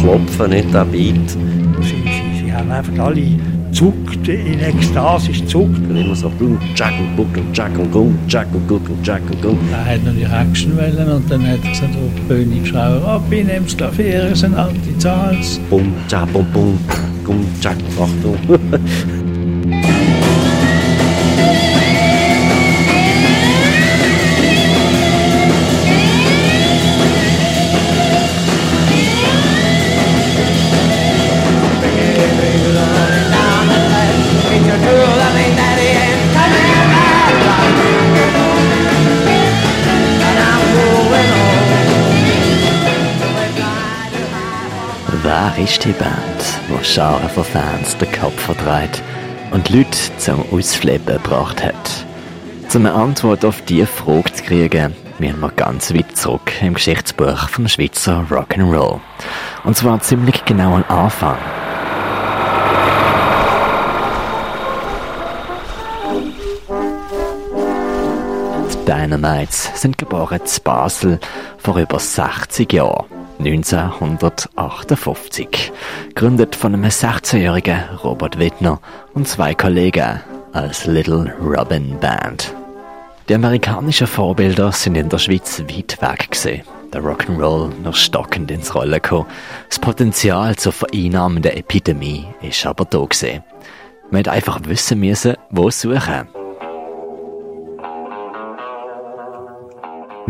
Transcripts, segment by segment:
Klopfen, nicht der Beat. Sie, sie, sie haben einfach alle zuckt, in Ekstase zuckt. Und immer so boom, jack und guck und jack und guck, jack und guck und jack und guck. Er hat noch die Action wollen und dann hat er gesagt, oh, König, schau ab, ich nehme das Klavier, es sind alte Zahls. Bum, jack, bum, bum, bum, jack, Achtung. Die Band, die Scharen von Fans den Kopf verdreht und Leute zum Ausflippen gebracht hat? Um eine Antwort auf diese Frage zu kriegen, müssen wir ganz weit zurück im Geschichtsbuch vom Schweizer Rock'n'Roll. Und zwar ziemlich genau am Anfang. Die Dynamites sind geboren zu Basel vor über 60 Jahren. 1958. Gründet von einem 16-jährigen Robert Wittner und zwei Kollegen als Little Robin Band. Die amerikanischen Vorbilder sind in der Schweiz weit weg gesehen. Der Rock'n'Roll noch stockend ins Rollen gekommen. Das Potenzial zur vereinnahmenden Epidemie ist aber da gesehen. Man hätte einfach wissen müssen, wo suchen.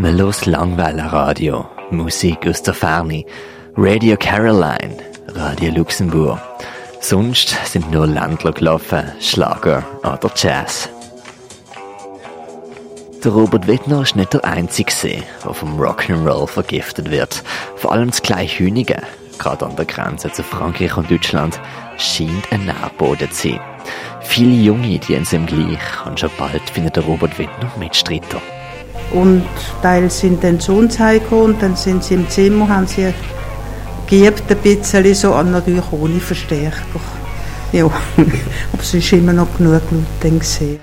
Man los Langweiler-Radio, Musik aus der Ferne, Radio Caroline, Radio Luxemburg. Sonst sind nur Ländler gelaufen, Schlager oder Jazz. Der Robert Wittner ist nicht der Einzige, der vom Rock'n'Roll vergiftet wird. Vor allem das Kleinhünige, gerade an der Grenze zu Frankreich und Deutschland, scheint ein Nährboden zu sein. Viele Junge, die sind gleich und schon bald findet der Robert Wittner Mitstreiter. Und teils zu uns heimgekommen und dann sind sie im Zimmer, haben sie geübt ein bisschen so, und natürlich ohne Verstärker. Ja, aber es ist immer noch genug Leute gesehen.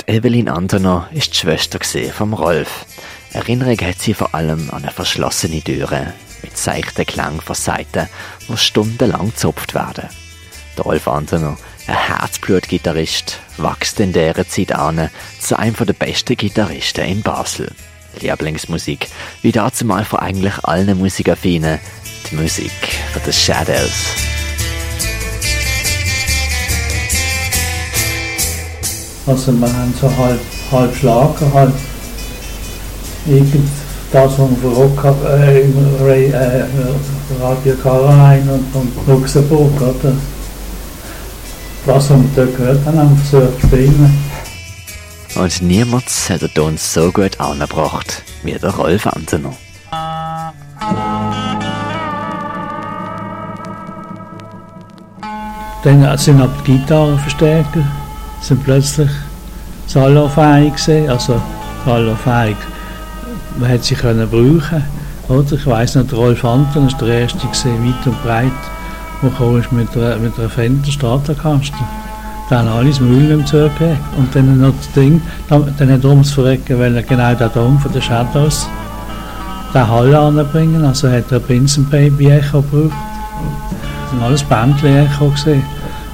Die Evelyn Antoner ist die Schwester vom Rolf. Erinnerung hat sie vor allem an eine verschlossene Türe mit seichten Klang von Seiten, wo stundenlang gezupft werden. Rolf Antoner ein Herzblutgitarrist, wächst in dieser Zeit an zu einem der besten Gitarristen in Basel. Lieblingsmusik, wie dazu mal von eigentlich allen Musikaffinen, die Musik von The Shadows. Also wir haben so halb, halb Schlager, halb irgend das, was von Rock, äh, äh, Radio Caroline und, und Luxemburg, oder? Was wir dort gehört haben versucht zu spielen. Und niemand hat den Ton so gut angebracht wie der Rolf Antener. Dann sind ab die Gitarrenverstärker sind plötzlich salonfähig gewesen, also salonfähig. Man hätte sie können brauchen, oder? Ich weiss noch, der Rolf Anton war der erste gewesen, weit und breit der kam mit mit einer Fender Stratocaster. Dann alles Müll im zugegeben. Und dann noch das Ding, dann, dann hat er ums Verrecken weil genau den Dom von den Shadows den Hall anbringen. Also hat er ein Vincent Baby Echo gebraucht. Das sind alles Bändchen Echo gesehen.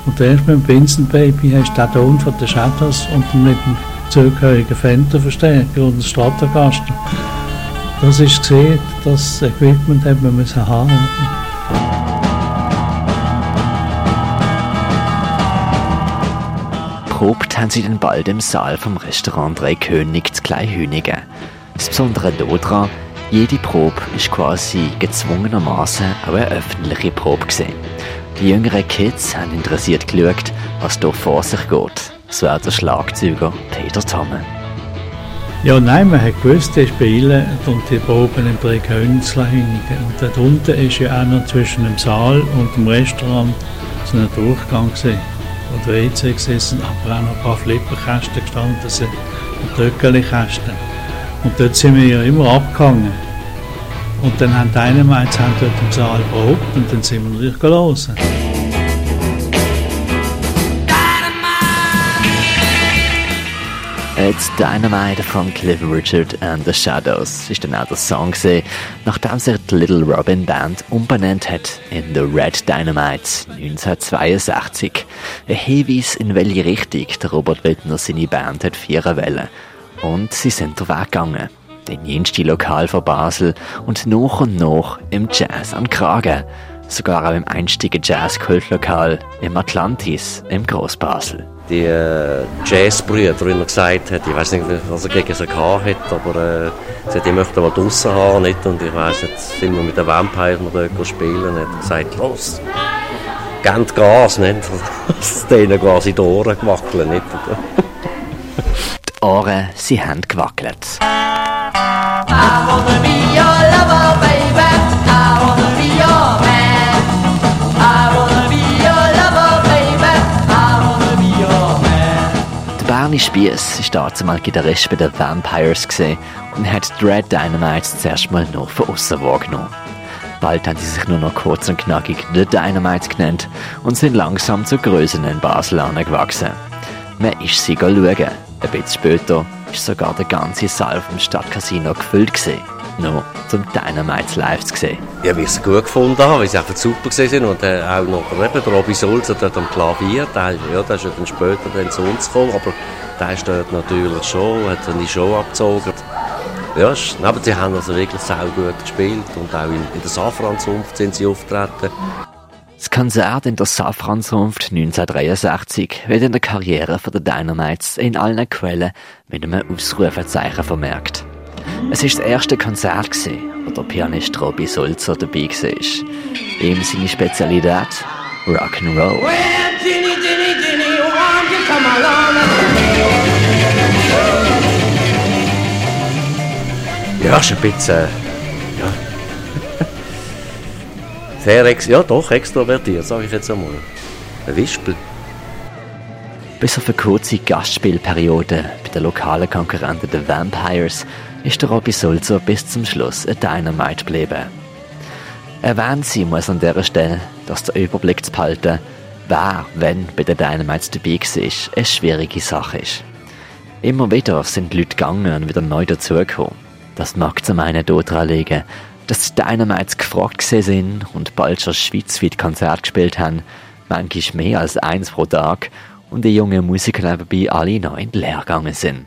Und erst mit dem Vincent Baby hast du den Ton von den Shadows und mit dem zugehörigen Fender Verstärker und dem Stratocaster. Das ist gesehen, das Equipment hat man haben. Probt haben sie dann bald im Saal vom Restaurant Drei König zu Kleinhünigen. Das Besondere daran, jede Probe ist quasi gezwungenermaßen auch eine öffentliche Probe gesehen. Die jüngeren Kids haben interessiert geschaut, was hier vor sich geht. So auch der Schlagzeuger Peter Tomme. Ja, nein, man hat gewusst, die spielen und die proben in drei Königslehinigen. Und dort unten ist ja auch noch zwischen dem Saal und dem Restaurant so ein Durchgang gesehen und WC gesessen, aber auch noch ein paar Flipperkästen gestanden sind und Töckeli-Kästen. Und dort sind wir ja immer abgehangen. Und dann haben Dynamites haben dort im Saal probt und dann sind wir natürlich gelesen. It's Dynamite von Cliff Richard and the Shadows ist dann auch der Song gewesen, nachdem sich die Little Robin Band umbenannt hat in The Red Dynamite 1962. Ein Hinweis, in welche Richtung der Robert Wittner seine Band hat führen wollen. Und sie sind der Weg gegangen. Den jenste Lokal von Basel und nach und nach im Jazz an Kragen. Sogar auch im einstigen Jazz-Kultlokal im Atlantis im Großbasel die äh, Jazzbrüder, wie er gesagt hat, ich weiß nicht, was er gegen sie gehabt hat, aber äh, sie hat, ich möchte mal draussen haben, nicht? Und ich weiss, jetzt sind wir mit den Vampires noch dort spielen, und hat gesagt, los, gebt Gas, nicht? Das ist denen quasi die Ohren gewackelt, nicht? die Ohren, sie haben gewackelt. Bernie Spiess war damals Gitarrist bei den Vampires und hat Dread Dynamite zuerst mal noch von außen wahrgenommen. Bald haben sie sich nur noch kurz und knackig The Dynamite genannt und sind langsam zu Größen in Basel angewachsen. Man ist sie schauen. Ein bisschen später ist sogar der ganze Saal vom Stadtcasino gefüllt gewesen noch zum Dynamite live zu sehen. Ja, wie ich es gut gefunden habe, weil sie einfach super sind und äh, auch noch eben, der Robby Sulzer dort am Klavier, der, ja, der ist ja dann später dann zu uns gekommen, aber der dort natürlich schon, hat dann die Show abgezogen. Ja, aber sie haben also wirklich sehr gut gespielt und auch in, in der Safranzunft sind sie auftreten. Das Konzert in der Safranzunft 1963 wird in der Karriere von der Dynamites in allen Quellen mit einem Ausrufezeichen vermerkt. Es war das erste Konzert, wo der Pianist Robbie Sulzer dabei war. Ihm seine Spezialität Rock'n'Roll. Well, Ginny, Ginny, Ginny, won't you come along? Ja, ist ein bisschen. Ja. Sehr ex ja, doch, extrovertiert, sage ich jetzt einmal. Ein Wispel. Bis auf eine kurze Gastspielperiode bei den lokalen Konkurrenten der Vampires ist der Robbie Sulzer bis zum Schluss ein Dynamite geblieben. Erwähnt sie muss an dieser Stelle, dass der Überblick zu behalten, wer, wenn bei den Dynamites dabei war, eine schwierige Sache ist. Immer wieder sind die Leute gegangen und wieder neu dazugekommen. Das mag zum einen daran liegen, dass die Dynamites gefragt sind und bald schon schweizweit Konzerte gespielt haben, manchmal mehr als eins pro Tag und die jungen Musiker nebenbei alle noch in die Lehre gegangen sind.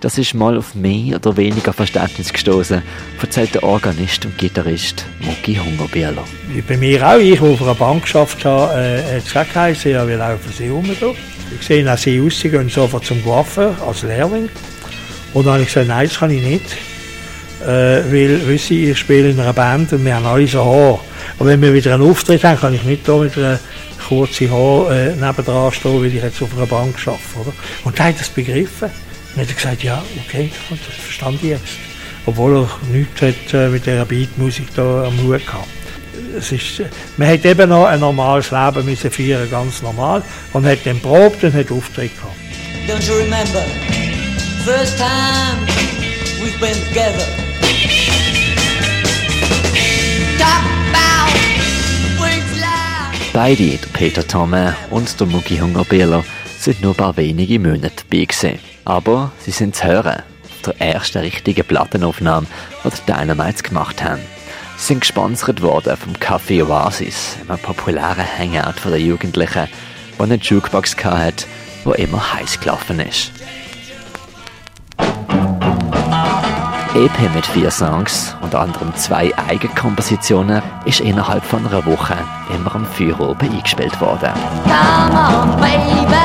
Das ist mal auf mehr oder weniger Verständnis gestoßen, erzählt der Organist und Gitarrist Mucki Hungerbieler. Bei mir auch, ich, der auf einer Bank geschafft habe, äh, hat es auch geheißen, ja, wir laufen sie um. Ich sehe auch sie aus, sie gehen sofort zum Coiffeur als Lehrling. Und dann habe ich gesagt, nein, das kann ich nicht. Äh, weil, wissen ich spiele in einer Band und wir haben alle so Haar. Und wenn wir wieder einen Auftritt haben, kann ich nicht da mit einer kurzen Haar äh, nebendran stehen, weil ich jetzt auf einer Bank arbeite. Oder? Und er hat das begriffen. Und hat gesagt, ja, okay, das verstand ich jetzt. Obwohl er nichts hat, äh, mit dieser Beatmusik da am Hut gehabt. Es ist, man hat eben noch ein normales Leben müssen führen, ganz normal. Und hat dann probt und hat Auftritt gehabt. Don't you remember, first time we've been together. Beide, der Peter Thomme und der Mugi Hungerbieler, sind nur ein paar wenige Monate dabei. Aber sie sind zu hören der ersten richtigen Plattenaufnahme, die die Dynamites gemacht haben. Sie sind gesponsert worden vom Café Oasis, einem populären Hangout der Jugendlichen, der eine Jukebox hatte, die immer heiß gelaufen ist. EP mit vier Songs, unter anderem zwei Eigenkompositionen, ist innerhalb von einer Woche immer am Feuer oben eingespielt worden. Come on, baby,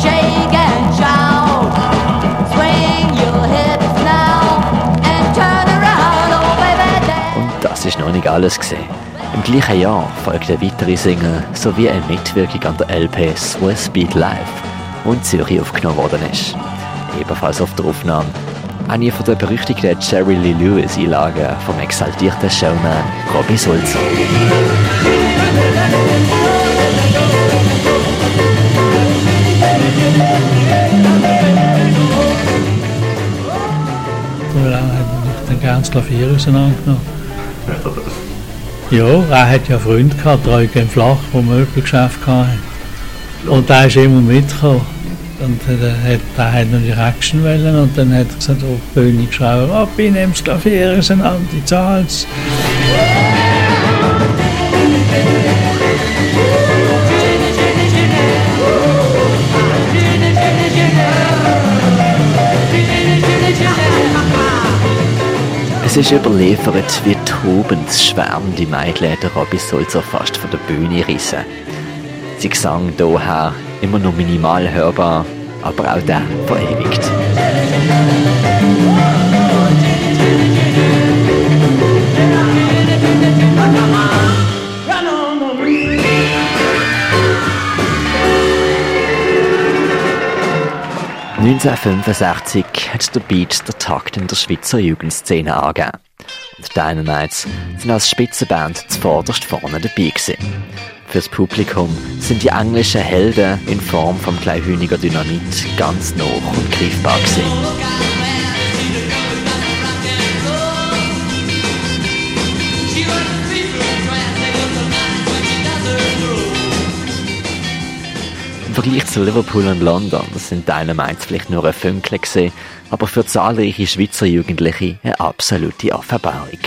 shake and shout. Das ist noch nicht alles gesehen. Im gleichen Jahr folgte weitere Single sowie eine Mitwirkung an der LP Swiss Beat Live, die in Zürich aufgenommen worden ist. Ebenfalls auf der Aufnahme eine von der berüchtigten Jerry Lee Lewis Einlagen vom exaltierten Showman Robbie Sulzer. Wie lange hat man dann ganz Klavier auseinandergenommen? Ja, er hat ja Freunde gehabt, Eugen Flach, der Möbelgeschäft hatte. Und der ist immer mitgekommen. Und der hat, der hat natürlich Action wollen und dann hat er gesagt, oh, König schau ab, ich nehme das Klavier auseinander, die zahlt's. Es ist überliefert, wie tobend schwärmende Mädchen der Robby Sulzer fast von der Bühne rissen. Sie sang daher immer nur minimal hörbar, aber auch der verewigt. «1965 hat der Beat der Takt in der Schweizer Jugendszene angegeben. Und Dynamites sind als Spitzenband zuvorderst vorne dabei gewesen. Fürs Publikum sind die englischen Helden in Form vom Kleinhühniger Dynamit ganz nah und greifbar gewesen. Im Vergleich zu Liverpool und London sind Dynamites vielleicht nur ein Fünkle aber für zahlreiche Schweizer Jugendliche eine absolute Offenbarung.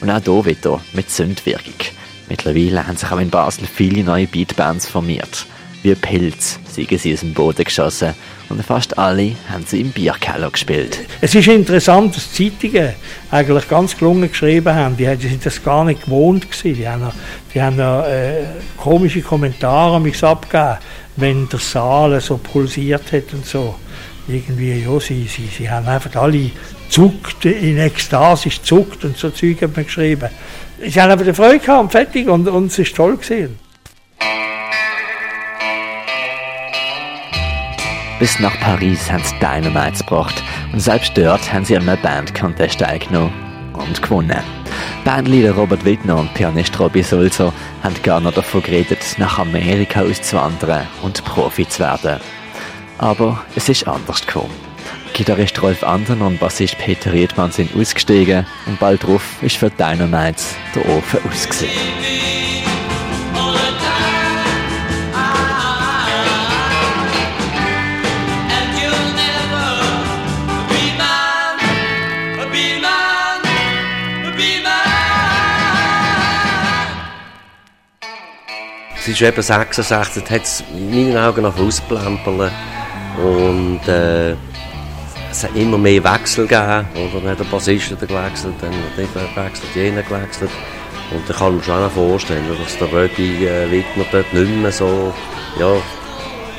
Und auch hier wieder mit Zündwirkung. Mittlerweile haben sich auch in Basel viele neue Beatbands formiert. Wie Pilz sind sie aus dem Boden geschossen und fast alle haben sie im Bierkeller gespielt. Es ist interessant, dass die Zeitungen eigentlich ganz gelungen geschrieben haben. Die sind das gar nicht gewohnt gewesen. Die haben, die haben äh, komische Kommentare mich abgegeben, wenn der Saal so pulsiert hat und so. Irgendwie, ja, sie, sie, sie haben einfach alle zuckt, in Ekstase zuckt und so Zeug hat man geschrieben. Sie haben aber die Freude gehabt und fertig und, und es ist toll gewesen. Bis nach Paris haben sie Dynamites gebracht und selbst dort haben sie an einem Bandcontest teilgenommen und gewonnen. Bandleader Robert Wittner und Pianist Robbie Sulzer haben gar noch davon geredet, nach Amerika auszuwandern und Profi zu werden. Aber es ist anders gekommen. Gitarrist Rolf Anton und Bassist Peter Riedmann sind ausgestiegen und bald darauf ist für Dynamites der Ofen ausgesehen. Es ist eben 66, hat es in meinen Augen noch ausplempeln. Und äh, es hat immer mehr Wechsel gegeben. Oder? Dann hat der Bassist gewechselt, dann hat der gewechselt, jener gewechselt. Und da kann man sich auch vorstellen, dass der Rödi äh, Wittner dort nicht mehr so ja,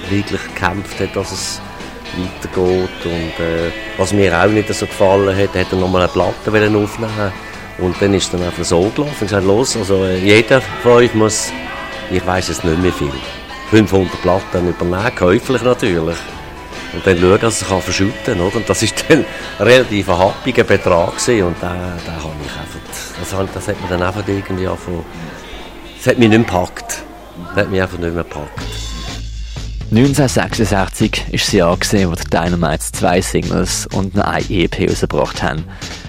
wirklich gekämpft hat, dass es weitergeht. Und äh, was mir auch nicht so gefallen hat, hat er nochmal eine Platte aufnehmen Und dann ist dann einfach so gelaufen. Gesagt, los, also äh, jeder von euch muss, ich weiß es nicht mehr viel, 500 Platten übernehmen, käuflich natürlich. Und dann schauen, dass er sich verschütten kann. Oder? Und das war dann ein relativ happiger Betrag. Und den, den habe ich einfach, das, hat- das hat mir dann einfach irgendwie angefangen, das hat mich nicht mehr gepackt. Das hat mich einfach nicht mehr gepackt. 1966 war das Jahr, gewesen, wo die Dynamites zwei Singles und eine EP rausgebracht haben.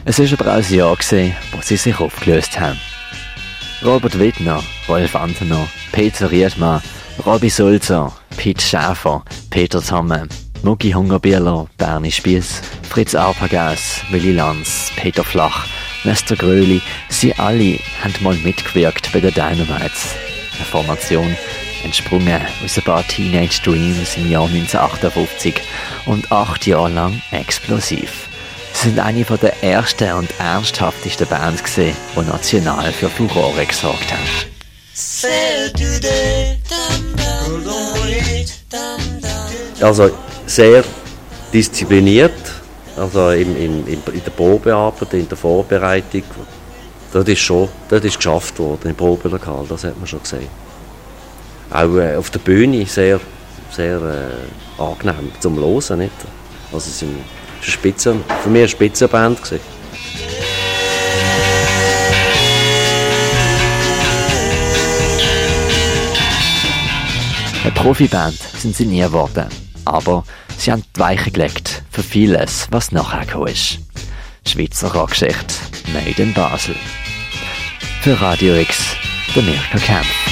Es war aber auch das Jahr, gewesen, wo sie sich aufgelöst haben. Robert Wittner, Rolf Antenor, Peter Riedmann, Robbie Sulzer, Pete Schäfer, Peter Tomme, Mugi Hungerbieler, Bernie Spiess, Fritz Arpagas, Willi Lanz, Peter Flach, Nestor Gröli, sie alle haben mal mitgewirkt bei den Dynamites. Eine Formation, entsprungen aus ein paar Teenage Dreams im Jahr 1958 und acht Jahre lang explosiv. Sie sind eine von der ersten und ernsthaftesten Bands gewesen, die national für Furore gesorgt haben. Also sehr diszipliniert, also im, im, im, in der Probearbeit, in der Vorbereitung. Dort ist schon, dort ist geschafft worden im Probelokal, das hat man schon gesehen. Auch äh, auf der Bühne sehr, sehr äh, angenehm zum Hören, nicht? Also es ist eine für mich eine Spitzenband gewesen. Eine Profiband sind sie nie geworden, aber sie haben die Weichen gelegt für vieles, was nachher gekommen ist. Schweizer Rockgeschichte, made in Basel. Für Radio X, der Mirko Kempf.